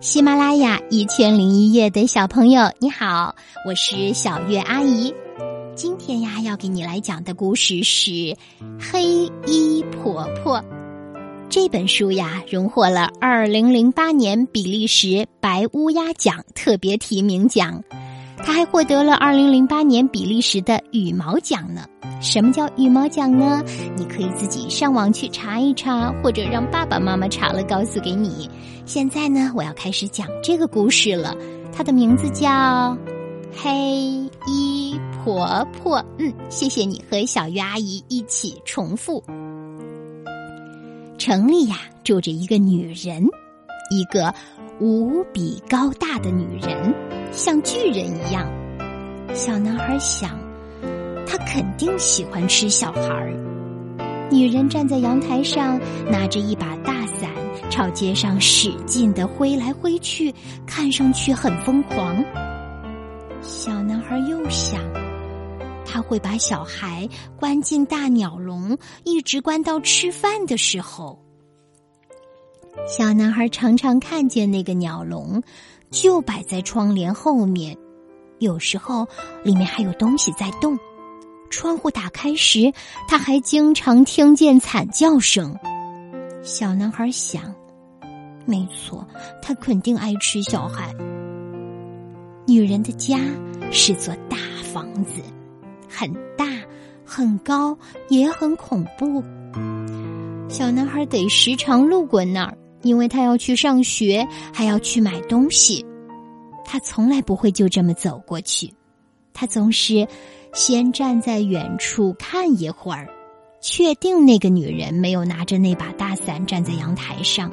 喜马拉雅一千零一夜的小朋友，你好，我是小月阿姨。今天呀，要给你来讲的故事是《黑衣婆婆》。这本书呀，荣获了二零零八年比利时白乌鸦奖特别提名奖。他还获得了二零零八年比利时的羽毛奖呢。什么叫羽毛奖呢？你可以自己上网去查一查，或者让爸爸妈妈查了告诉给你。现在呢，我要开始讲这个故事了。它的名字叫《黑衣婆婆》。嗯，谢谢你和小鱼阿姨一起重复。城里呀，住着一个女人，一个无比高大的女人，像巨人一样。小男孩想。他肯定喜欢吃小孩儿。女人站在阳台上，拿着一把大伞，朝街上使劲的挥来挥去，看上去很疯狂。小男孩又想，他会把小孩关进大鸟笼，一直关到吃饭的时候。小男孩常常看见那个鸟笼，就摆在窗帘后面，有时候里面还有东西在动。窗户打开时，他还经常听见惨叫声。小男孩想：“没错，他肯定爱吃小孩。”女人的家是座大房子，很大、很高，也很恐怖。小男孩得时常路过那儿，因为他要去上学，还要去买东西。他从来不会就这么走过去，他总是。先站在远处看一会儿，确定那个女人没有拿着那把大伞站在阳台上。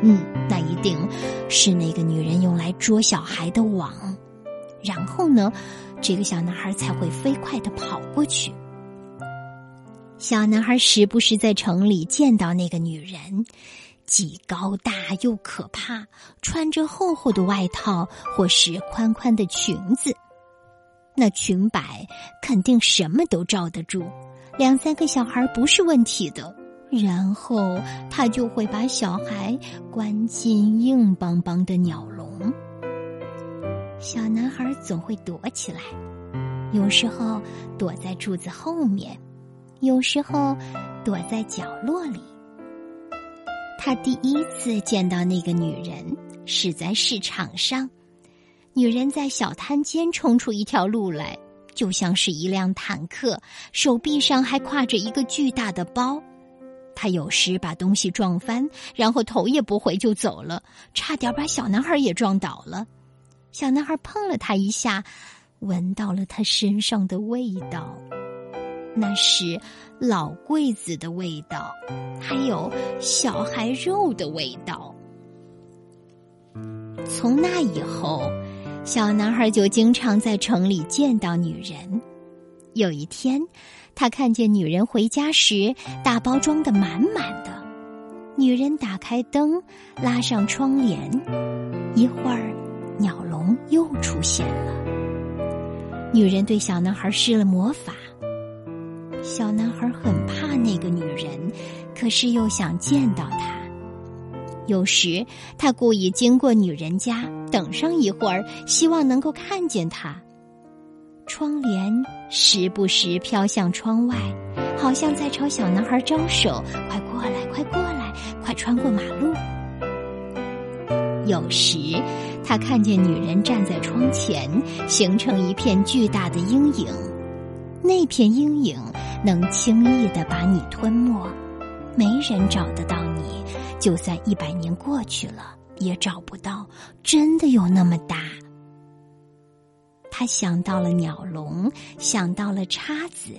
嗯，那一定是那个女人用来捉小孩的网。然后呢，这个小男孩才会飞快的跑过去。小男孩时不时在城里见到那个女人，既高大又可怕，穿着厚厚的外套或是宽宽的裙子。那裙摆肯定什么都罩得住，两三个小孩不是问题的。然后他就会把小孩关进硬邦邦的鸟笼。小男孩总会躲起来，有时候躲在柱子后面，有时候躲在角落里。他第一次见到那个女人是在市场上。女人在小摊间冲出一条路来，就像是一辆坦克，手臂上还挎着一个巨大的包。她有时把东西撞翻，然后头也不回就走了，差点把小男孩也撞倒了。小男孩碰了她一下，闻到了她身上的味道，那是老柜子的味道，还有小孩肉的味道。从那以后。小男孩就经常在城里见到女人。有一天，他看见女人回家时，大包装的满满的。女人打开灯，拉上窗帘，一会儿，鸟笼又出现了。女人对小男孩施了魔法。小男孩很怕那个女人，可是又想见到她。有时，他故意经过女人家，等上一会儿，希望能够看见她。窗帘时不时飘向窗外，好像在朝小男孩招手：“快过来，快过来，快穿过马路。”有时，他看见女人站在窗前，形成一片巨大的阴影，那片阴影能轻易的把你吞没，没人找得到你。就算一百年过去了，也找不到，真的有那么大。他想到了鸟笼，想到了叉子，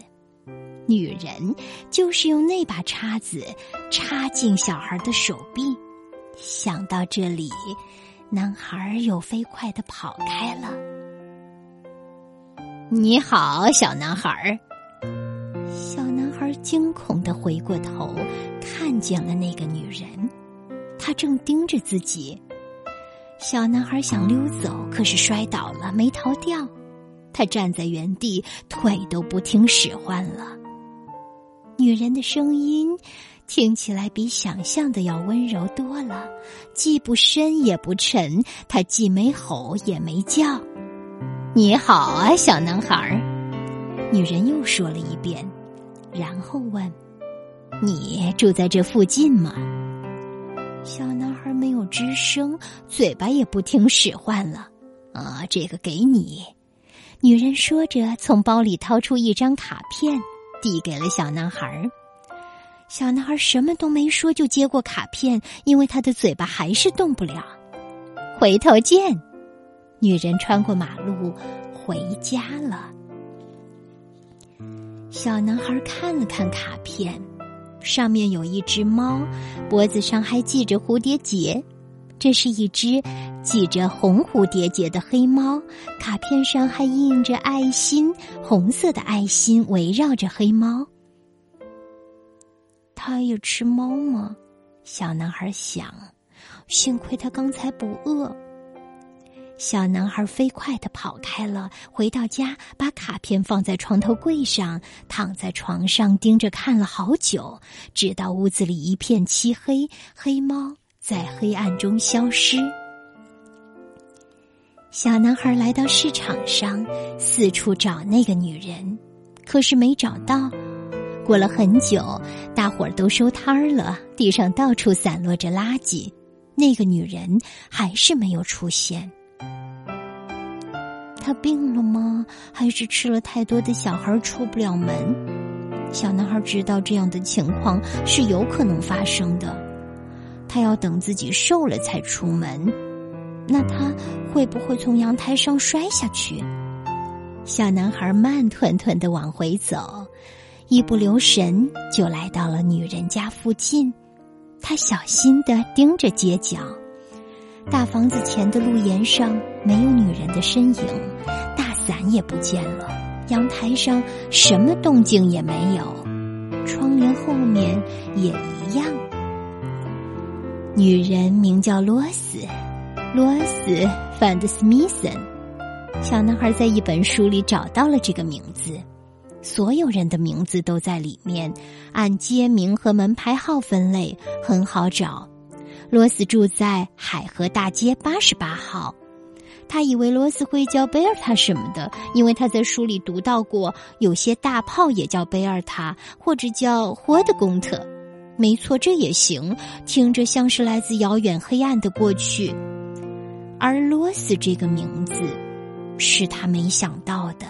女人就是用那把叉子插进小孩的手臂。想到这里，男孩又飞快的跑开了。你好，小男孩。小男孩惊恐的回过头，看见了那个女人，她正盯着自己。小男孩想溜走，可是摔倒了，没逃掉。他站在原地，腿都不听使唤了。女人的声音听起来比想象的要温柔多了，既不深也不沉，她既没吼也没叫。你好啊，小男孩儿。女人又说了一遍，然后问：“你住在这附近吗？”小男孩没有吱声，嘴巴也不听使唤了。啊，这个给你。女人说着，从包里掏出一张卡片，递给了小男孩儿。小男孩什么都没说，就接过卡片，因为他的嘴巴还是动不了。回头见。女人穿过马路，回家了。小男孩看了看卡片。上面有一只猫，脖子上还系着蝴蝶结。这是一只系着红蝴蝶结的黑猫。卡片上还印着爱心，红色的爱心围绕着黑猫。它也吃猫吗？小男孩想。幸亏他刚才不饿。小男孩飞快的跑开了，回到家，把卡片放在床头柜上，躺在床上盯着看了好久，直到屋子里一片漆黑，黑猫在黑暗中消失。小男孩来到市场上，四处找那个女人，可是没找到。过了很久，大伙儿都收摊儿了，地上到处散落着垃圾，那个女人还是没有出现。他病了吗？还是吃了太多的小孩出不了门？小男孩知道这样的情况是有可能发生的。他要等自己瘦了才出门。那他会不会从阳台上摔下去？小男孩慢吞吞的往回走，一不留神就来到了女人家附近。他小心的盯着街角。大房子前的路沿上没有女人的身影，大伞也不见了，阳台上什么动静也没有，窗帘后面也一样。女人名叫罗斯，罗斯·范德斯密森。小男孩在一本书里找到了这个名字，所有人的名字都在里面，按街名和门牌号分类，很好找。罗斯住在海河大街八十八号，他以为罗斯会叫贝尔塔什么的，因为他在书里读到过有些大炮也叫贝尔塔，或者叫霍德贡特。没错，这也行，听着像是来自遥远黑暗的过去。而罗斯这个名字，是他没想到的。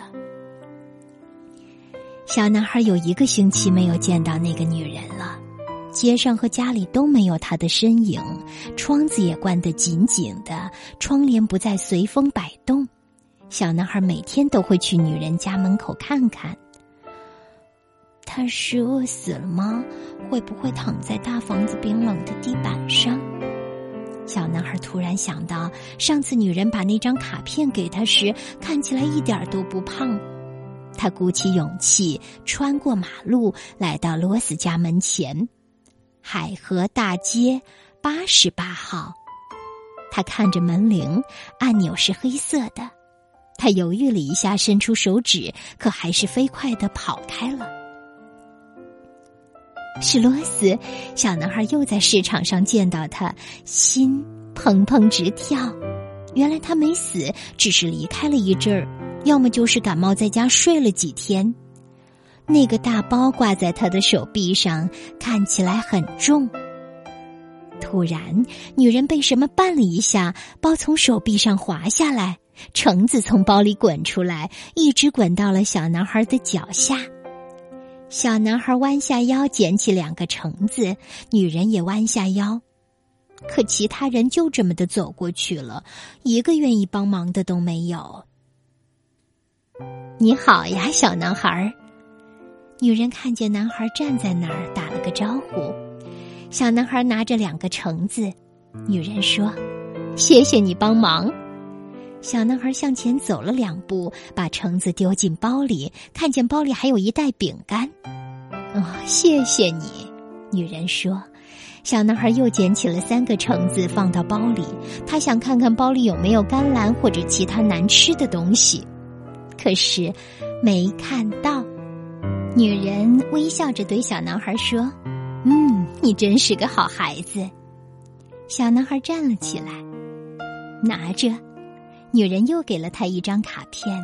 小男孩有一个星期没有见到那个女人了。街上和家里都没有他的身影，窗子也关得紧紧的，窗帘不再随风摆动。小男孩每天都会去女人家门口看看。他是饿死了吗？会不会躺在大房子冰冷的地板上？小男孩突然想到，上次女人把那张卡片给他时，看起来一点都不胖。他鼓起勇气，穿过马路，来到罗斯家门前。海河大街八十八号，他看着门铃，按钮是黑色的。他犹豫了一下，伸出手指，可还是飞快的跑开了。是罗斯，小男孩又在市场上见到他，心砰砰直跳。原来他没死，只是离开了一阵儿，要么就是感冒在家睡了几天。那个大包挂在他的手臂上，看起来很重。突然，女人被什么绊了一下，包从手臂上滑下来，橙子从包里滚出来，一直滚到了小男孩的脚下。小男孩弯下腰捡起两个橙子，女人也弯下腰，可其他人就这么的走过去了，一个愿意帮忙的都没有。你好呀，小男孩。女人看见男孩站在那儿，打了个招呼。小男孩拿着两个橙子，女人说：“谢谢你帮忙。”小男孩向前走了两步，把橙子丢进包里，看见包里还有一袋饼干。“哦，谢谢你。”女人说。小男孩又捡起了三个橙子，放到包里。他想看看包里有没有甘蓝或者其他难吃的东西，可是没看到。女人微笑着对小男孩说：“嗯，你真是个好孩子。小男孩站了起来，拿着。女人又给了他一张卡片，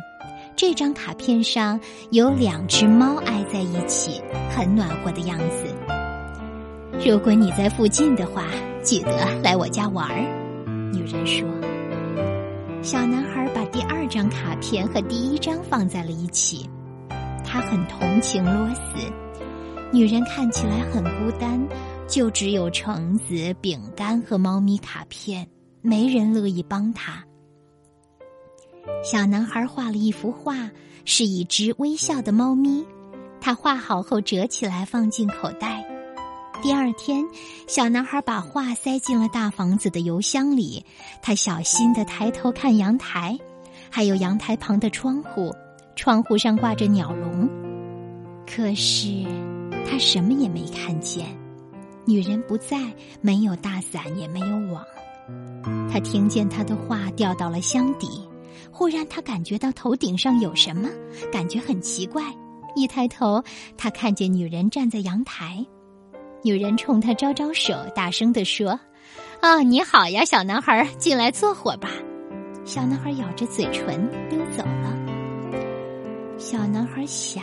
这张卡片上有两只猫挨在一起，很暖和的样子。如果你在附近的话，记得来我家玩儿。女人说。小男孩把第二张卡片和第一张放在了一起，他很同情罗斯。女人看起来很孤单，就只有橙子、饼干和猫咪卡片，没人乐意帮他。小男孩画了一幅画，是一只微笑的猫咪。他画好后折起来放进口袋。第二天，小男孩把画塞进了大房子的邮箱里。他小心的抬头看阳台，还有阳台旁的窗户，窗户上挂着鸟笼。可是他什么也没看见。女人不在，没有大伞，也没有网。他听见他的话掉到了箱底。忽然，他感觉到头顶上有什么，感觉很奇怪。一抬头，他看见女人站在阳台。女人冲他招招手，大声地说：“啊，你好呀，小男孩，进来坐会儿吧。”小男孩咬着嘴唇。小男孩想，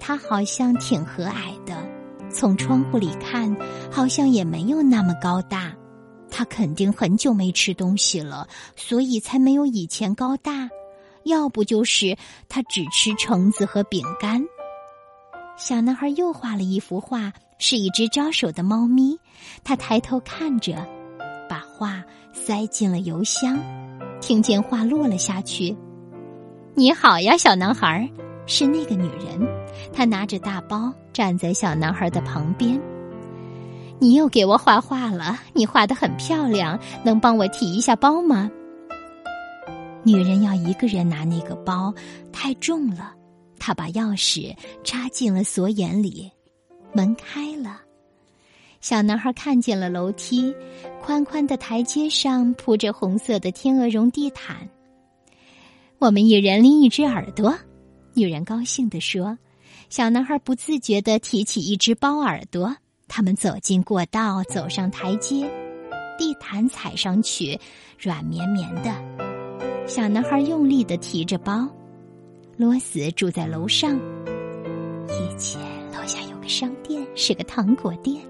他好像挺和蔼的，从窗户里看，好像也没有那么高大。他肯定很久没吃东西了，所以才没有以前高大。要不就是他只吃橙子和饼干。小男孩又画了一幅画，是一只招手的猫咪。他抬头看着，把画塞进了邮箱，听见画落了下去。你好呀，小男孩儿，是那个女人。她拿着大包站在小男孩的旁边。你又给我画画了，你画的很漂亮，能帮我提一下包吗？女人要一个人拿那个包，太重了。她把钥匙插进了锁眼里，门开了。小男孩看见了楼梯，宽宽的台阶上铺着红色的天鹅绒地毯。我们一人拎一只耳朵，女人高兴地说。小男孩不自觉地提起一只包耳朵。他们走进过道，走上台阶，地毯踩上去软绵绵的。小男孩用力的提着包。罗斯住在楼上。以前楼下有个商店，是个糖果店。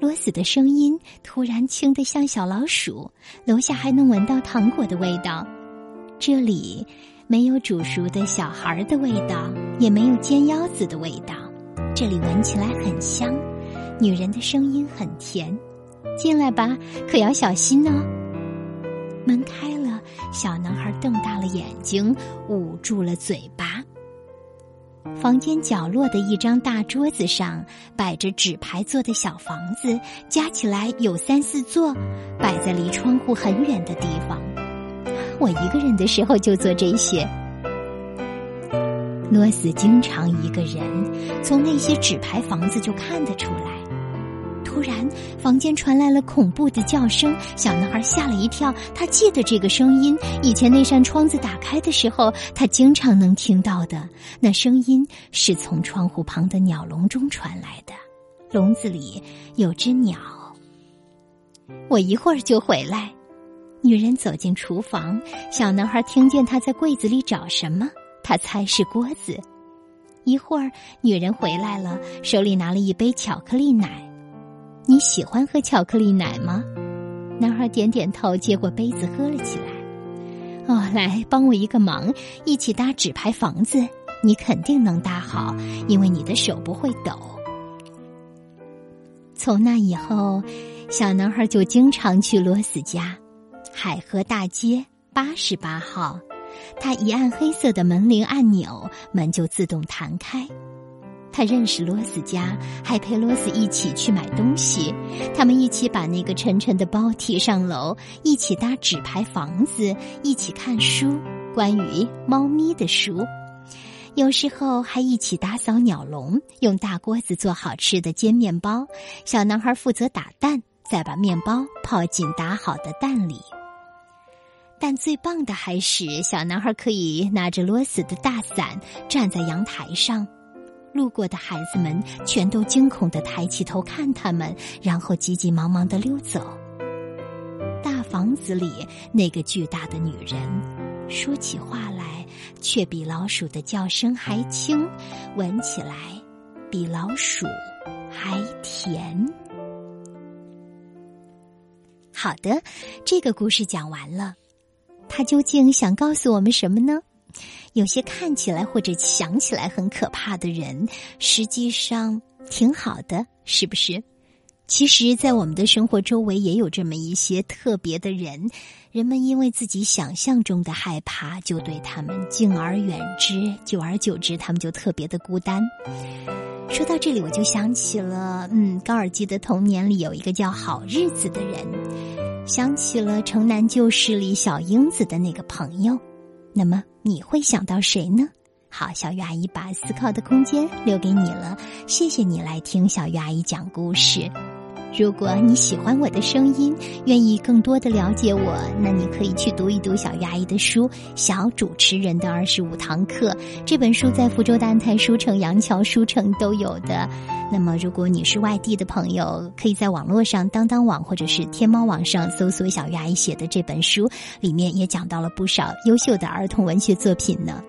罗斯的声音突然轻得像小老鼠。楼下还能闻到糖果的味道。这里没有煮熟的小孩的味道，也没有煎腰子的味道。这里闻起来很香。女人的声音很甜，进来吧，可要小心哦。门开了，小男孩瞪大了眼睛，捂住了嘴巴。房间角落的一张大桌子上摆着纸牌做的小房子，加起来有三四座，摆在离窗户很远的地方。我一个人的时候就做这些。罗斯经常一个人，从那些纸牌房子就看得出来。突然，房间传来了恐怖的叫声，小男孩吓了一跳。他记得这个声音，以前那扇窗子打开的时候，他经常能听到的。那声音是从窗户旁的鸟笼中传来的，笼子里有只鸟。我一会儿就回来。女人走进厨房，小男孩听见她在柜子里找什么，他猜是锅子。一会儿，女人回来了，手里拿了一杯巧克力奶。你喜欢喝巧克力奶吗？男孩点点头，接过杯子喝了起来。哦，来帮我一个忙，一起搭纸牌房子。你肯定能搭好，因为你的手不会抖。从那以后，小男孩就经常去罗斯家，海河大街八十八号。他一按黑色的门铃按钮，门就自动弹开。他认识罗斯家，还陪罗斯一起去买东西。他们一起把那个沉沉的包提上楼，一起搭纸牌房子，一起看书，关于猫咪的书。有时候还一起打扫鸟笼，用大锅子做好吃的煎面包。小男孩负责打蛋，再把面包泡进打好的蛋里。但最棒的还是小男孩可以拿着罗斯的大伞站在阳台上。路过的孩子们全都惊恐的抬起头看他们，然后急急忙忙的溜走。大房子里那个巨大的女人，说起话来却比老鼠的叫声还轻，闻起来比老鼠还甜。好的，这个故事讲完了，他究竟想告诉我们什么呢？有些看起来或者想起来很可怕的人，实际上挺好的，是不是？其实，在我们的生活周围也有这么一些特别的人，人们因为自己想象中的害怕，就对他们敬而远之，久而久之，他们就特别的孤单。说到这里，我就想起了，嗯，高尔基的童年里有一个叫好日子的人，想起了城南旧事里小英子的那个朋友。那么你会想到谁呢？好，小鱼阿姨把思考的空间留给你了。谢谢你来听小鱼阿姨讲故事。如果你喜欢我的声音，愿意更多的了解我，那你可以去读一读小鱼阿姨的书《小主持人的二十五堂课》这本书，在福州的安泰书城、杨桥书城都有的。那么，如果你是外地的朋友，可以在网络上当当网或者是天猫网上搜索小鱼阿姨写的这本书，里面也讲到了不少优秀的儿童文学作品呢。